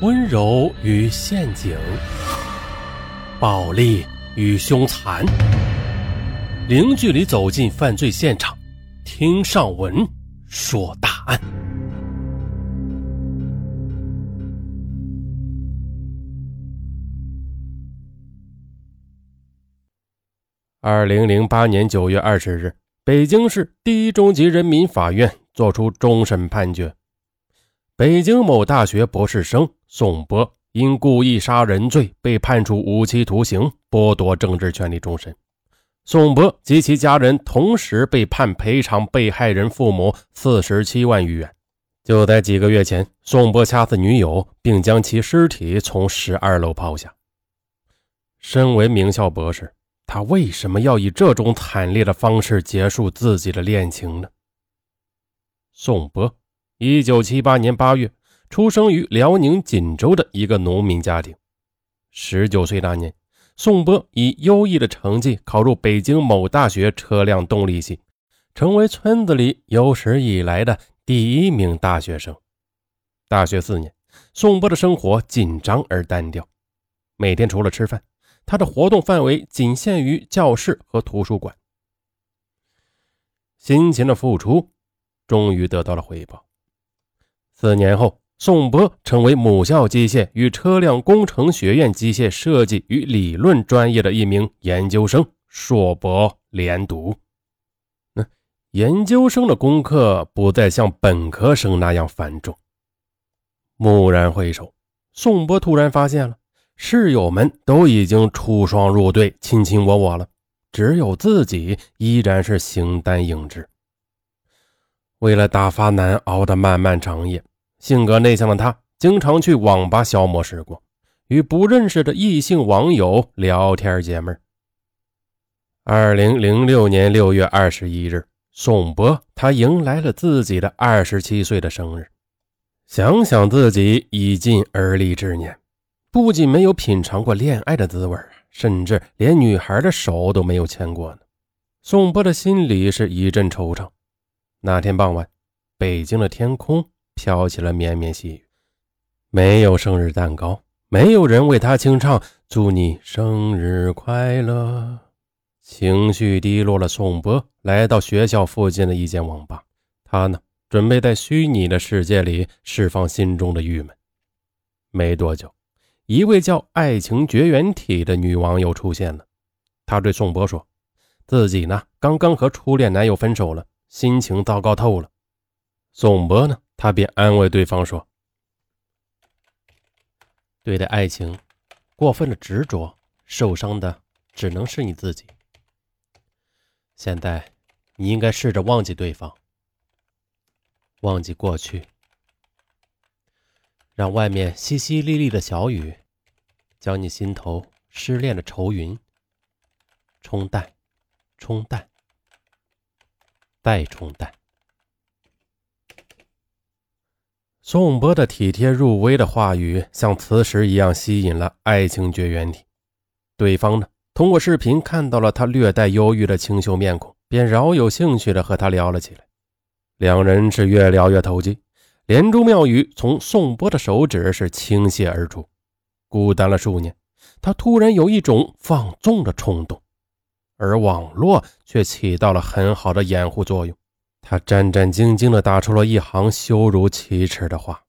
温柔与陷阱，暴力与凶残，零距离走进犯罪现场，听上文说大案。二零零八年九月二十日，北京市第一中级人民法院作出终审判决。北京某大学博士生宋波因故意杀人罪被判处无期徒刑，剥夺政治权利终身。宋波及其家人同时被判赔偿被害人父母四十七万余元。就在几个月前，宋波掐死女友，并将其尸体从十二楼抛下。身为名校博士，他为什么要以这种惨烈的方式结束自己的恋情呢？宋波。一九七八年八月，出生于辽宁锦州的一个农民家庭。十九岁那年，宋波以优异的成绩考入北京某大学车辆动力系，成为村子里有史以来的第一名大学生。大学四年，宋波的生活紧张而单调，每天除了吃饭，他的活动范围仅限于教室和图书馆。辛勤的付出，终于得到了回报。四年后，宋波成为母校机械与车辆工程学院机械设计与理论专业的一名研究生，硕博连读。那研究生的功课不再像本科生那样繁重。蓦然回首，宋波突然发现了，室友们都已经出双入对，卿卿我我了，只有自己依然是形单影只。为了打发难熬的漫漫长夜。性格内向的他，经常去网吧消磨时光，与不认识的异性网友聊天解闷。二零零六年六月二十一日，宋波他迎来了自己的二十七岁的生日。想想自己已近而立之年，不仅没有品尝过恋爱的滋味，甚至连女孩的手都没有牵过呢。宋波的心里是一阵惆怅。那天傍晚，北京的天空。飘起了绵绵细雨，没有生日蛋糕，没有人为他清唱“祝你生日快乐”。情绪低落了宋波来到学校附近的一间网吧，他呢，准备在虚拟的世界里释放心中的郁闷。没多久，一位叫“爱情绝缘体”的女网友出现了，她对宋波说：“自己呢，刚刚和初恋男友分手了，心情糟糕透了。”宋波呢？他便安慰对方说：“对待爱情过分的执着，受伤的只能是你自己。现在，你应该试着忘记对方，忘记过去，让外面淅淅沥沥的小雨，将你心头失恋的愁云冲淡，冲淡，再冲淡。”宋波的体贴入微的话语，像磁石一样吸引了爱情绝缘体。对方呢，通过视频看到了他略带忧郁的清秀面孔，便饶有兴趣的和他聊了起来。两人是越聊越投机，连珠妙语从宋波的手指是倾泻而出。孤单了数年，他突然有一种放纵的冲动，而网络却起到了很好的掩护作用。他战战兢兢地打出了一行羞辱启齿的话：“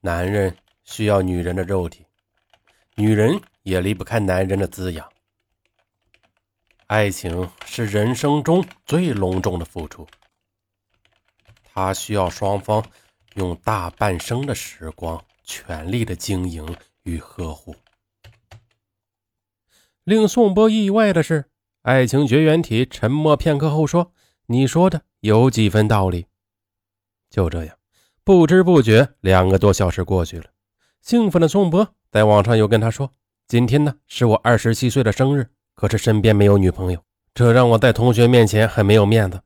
男人需要女人的肉体，女人也离不开男人的滋养。爱情是人生中最隆重的付出，它需要双方用大半生的时光全力的经营与呵护。”令宋波意外的是。爱情绝缘体沉默片刻后说：“你说的有几分道理。”就这样，不知不觉两个多小时过去了。兴奋的宋波在网上又跟他说：“今天呢是我二十七岁的生日，可是身边没有女朋友，这让我在同学面前很没有面子。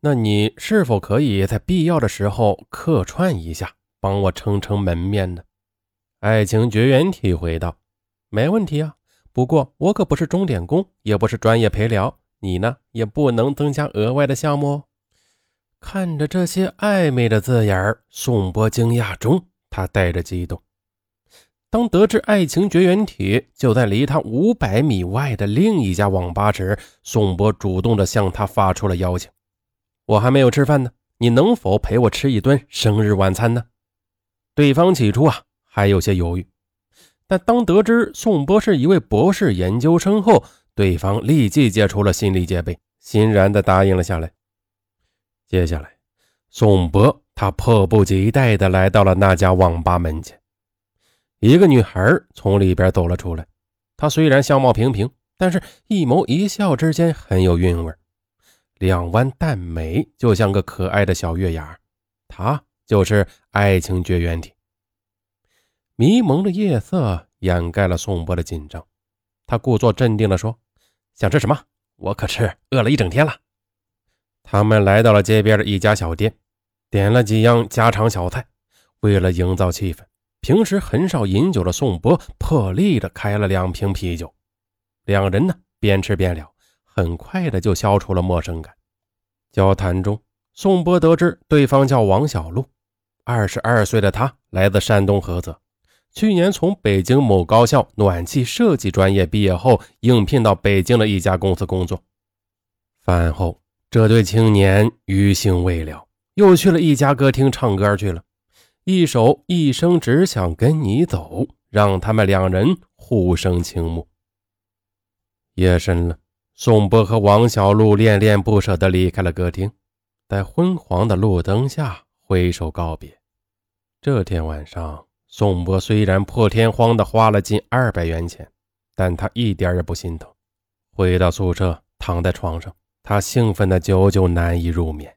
那你是否可以在必要的时候客串一下，帮我撑撑门面呢？”爱情绝缘体回道：“没问题啊。”不过我可不是钟点工，也不是专业陪聊，你呢也不能增加额外的项目哦。看着这些暧昧的字眼宋波惊讶中，他带着激动。当得知爱情绝缘体就在离他五百米外的另一家网吧时，宋波主动的向他发出了邀请：“我还没有吃饭呢，你能否陪我吃一顿生日晚餐呢？”对方起初啊还有些犹豫，但当得知宋波是一位博士研究生后，对方立即解除了心理戒备，欣然的答应了下来。接下来，宋博他迫不及待的来到了那家网吧门前。一个女孩从里边走了出来，她虽然相貌平平，但是一眸一笑之间很有韵味，两弯淡眉就像个可爱的小月牙。她就是爱情绝缘体。迷蒙的夜色掩盖了宋波的紧张，他故作镇定地说：“想吃什么？我可是饿了一整天了。”他们来到了街边的一家小店，点了几样家常小菜，为了营造气氛。平时很少饮酒的宋波破例的开了两瓶啤酒，两人呢边吃边聊，很快的就消除了陌生感。交谈中，宋波得知对方叫王小璐，二十二岁的他来自山东菏泽，去年从北京某高校暖气设计专业毕业后，应聘到北京的一家公司工作。饭后，这对青年余兴未了，又去了一家歌厅唱歌去了。一首《一生只想跟你走》，让他们两人互生倾慕。夜深了，宋波和王小璐恋恋不舍地离开了歌厅，在昏黄的路灯下挥手告别。这天晚上，宋波虽然破天荒地花了近二百元钱，但他一点也不心疼。回到宿舍，躺在床上，他兴奋的久久难以入眠，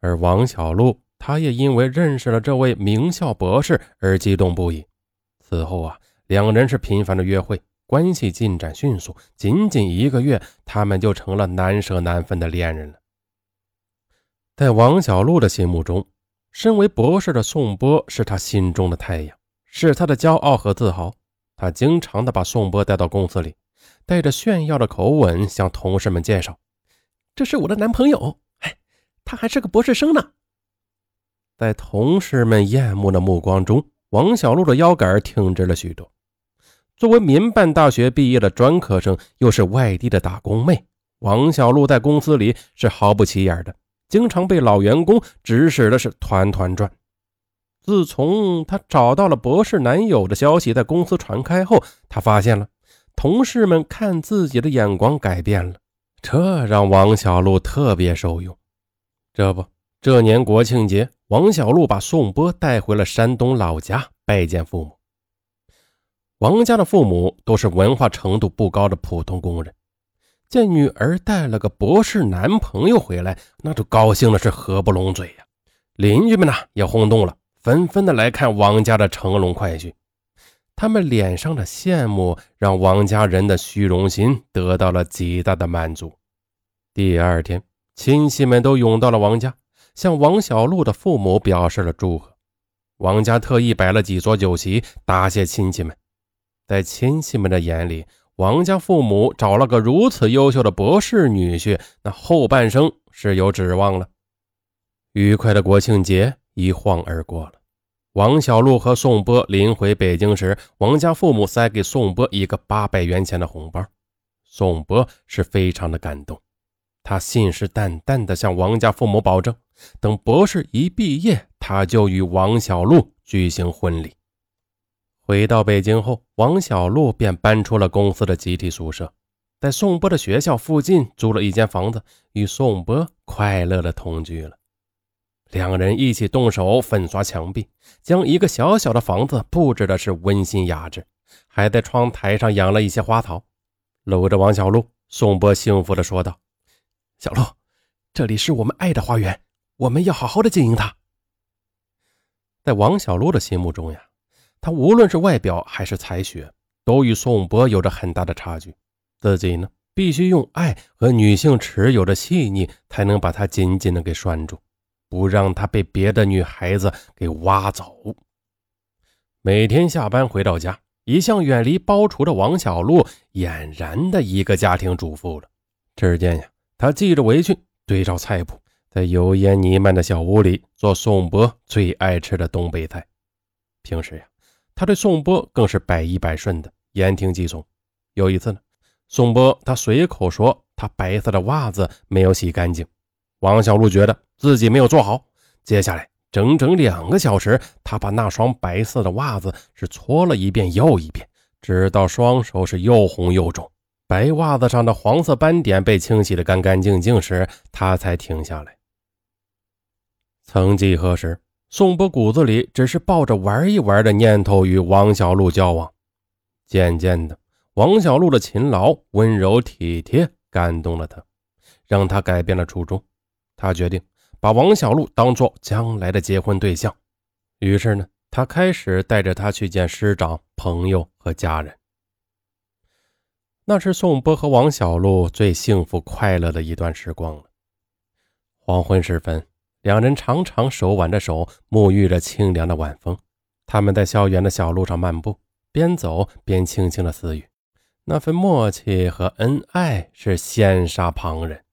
而王小璐。她也因为认识了这位名校博士而激动不已。此后啊，两人是频繁的约会，关系进展迅速。仅仅一个月，他们就成了难舍难分的恋人了。在王小璐的心目中，身为博士的宋波是他心中的太阳，是他的骄傲和自豪。他经常的把宋波带到公司里，带着炫耀的口吻向同事们介绍：“这是我的男朋友，哎，他还是个博士生呢。”在同事们厌恶的目光中，王小璐的腰杆挺直了许多。作为民办大学毕业的专科生，又是外地的打工妹，王小璐在公司里是毫不起眼的，经常被老员工指使的是团团转。自从她找到了博士男友的消息在公司传开后，她发现了同事们看自己的眼光改变了，这让王小璐特别受用。这不，这年国庆节。王小璐把宋波带回了山东老家拜见父母。王家的父母都是文化程度不高的普通工人，见女儿带了个博士男朋友回来，那就高兴的是合不拢嘴呀。邻居们呢也轰动了，纷纷的来看王家的乘龙快婿。他们脸上的羡慕，让王家人的虚荣心得到了极大的满足。第二天，亲戚们都涌到了王家。向王小璐的父母表示了祝贺，王家特意摆了几桌酒席答谢亲戚们。在亲戚们的眼里，王家父母找了个如此优秀的博士女婿，那后半生是有指望了。愉快的国庆节一晃而过了。王小璐和宋波临回北京时，王家父母塞给宋波一个八百元钱的红包，宋波是非常的感动。他信誓旦旦地向王家父母保证，等博士一毕业，他就与王小璐举行婚礼。回到北京后，王小璐便搬出了公司的集体宿舍，在宋波的学校附近租了一间房子，与宋波快乐的同居了。两人一起动手粉刷墙壁，将一个小小的房子布置的是温馨雅致，还在窗台上养了一些花草。搂着王小璐，宋波幸福的说道。小璐，这里是我们爱的花园，我们要好好的经营它。在王小璐的心目中呀，他无论是外表还是才学，都与宋博有着很大的差距。自己呢，必须用爱和女性持有的细腻，才能把他紧紧的给拴住，不让他被别的女孩子给挖走。每天下班回到家，一向远离包厨的王小璐俨然的一个家庭主妇了。只见呀。她系着围裙，对照菜谱，在油烟弥漫的小屋里做宋波最爱吃的东北菜。平时呀，他对宋波更是百依百顺的，言听计从。有一次呢，宋波他随口说他白色的袜子没有洗干净，王小璐觉得自己没有做好，接下来整整两个小时，他把那双白色的袜子是搓了一遍又一遍，直到双手是又红又肿。白袜子上的黄色斑点被清洗得干干净净时，他才停下来。曾几何时，宋波骨子里只是抱着玩一玩的念头与王小璐交往。渐渐的，王小璐的勤劳、温柔、体贴感动了他，让他改变了初衷。他决定把王小璐当做将来的结婚对象。于是呢，他开始带着她去见师长、朋友和家人。那是宋波和王小璐最幸福快乐的一段时光了。黄昏时分，两人常常手挽着手，沐浴着清凉的晚风。他们在校园的小路上漫步，边走边轻轻的私语，那份默契和恩爱是羡煞旁人。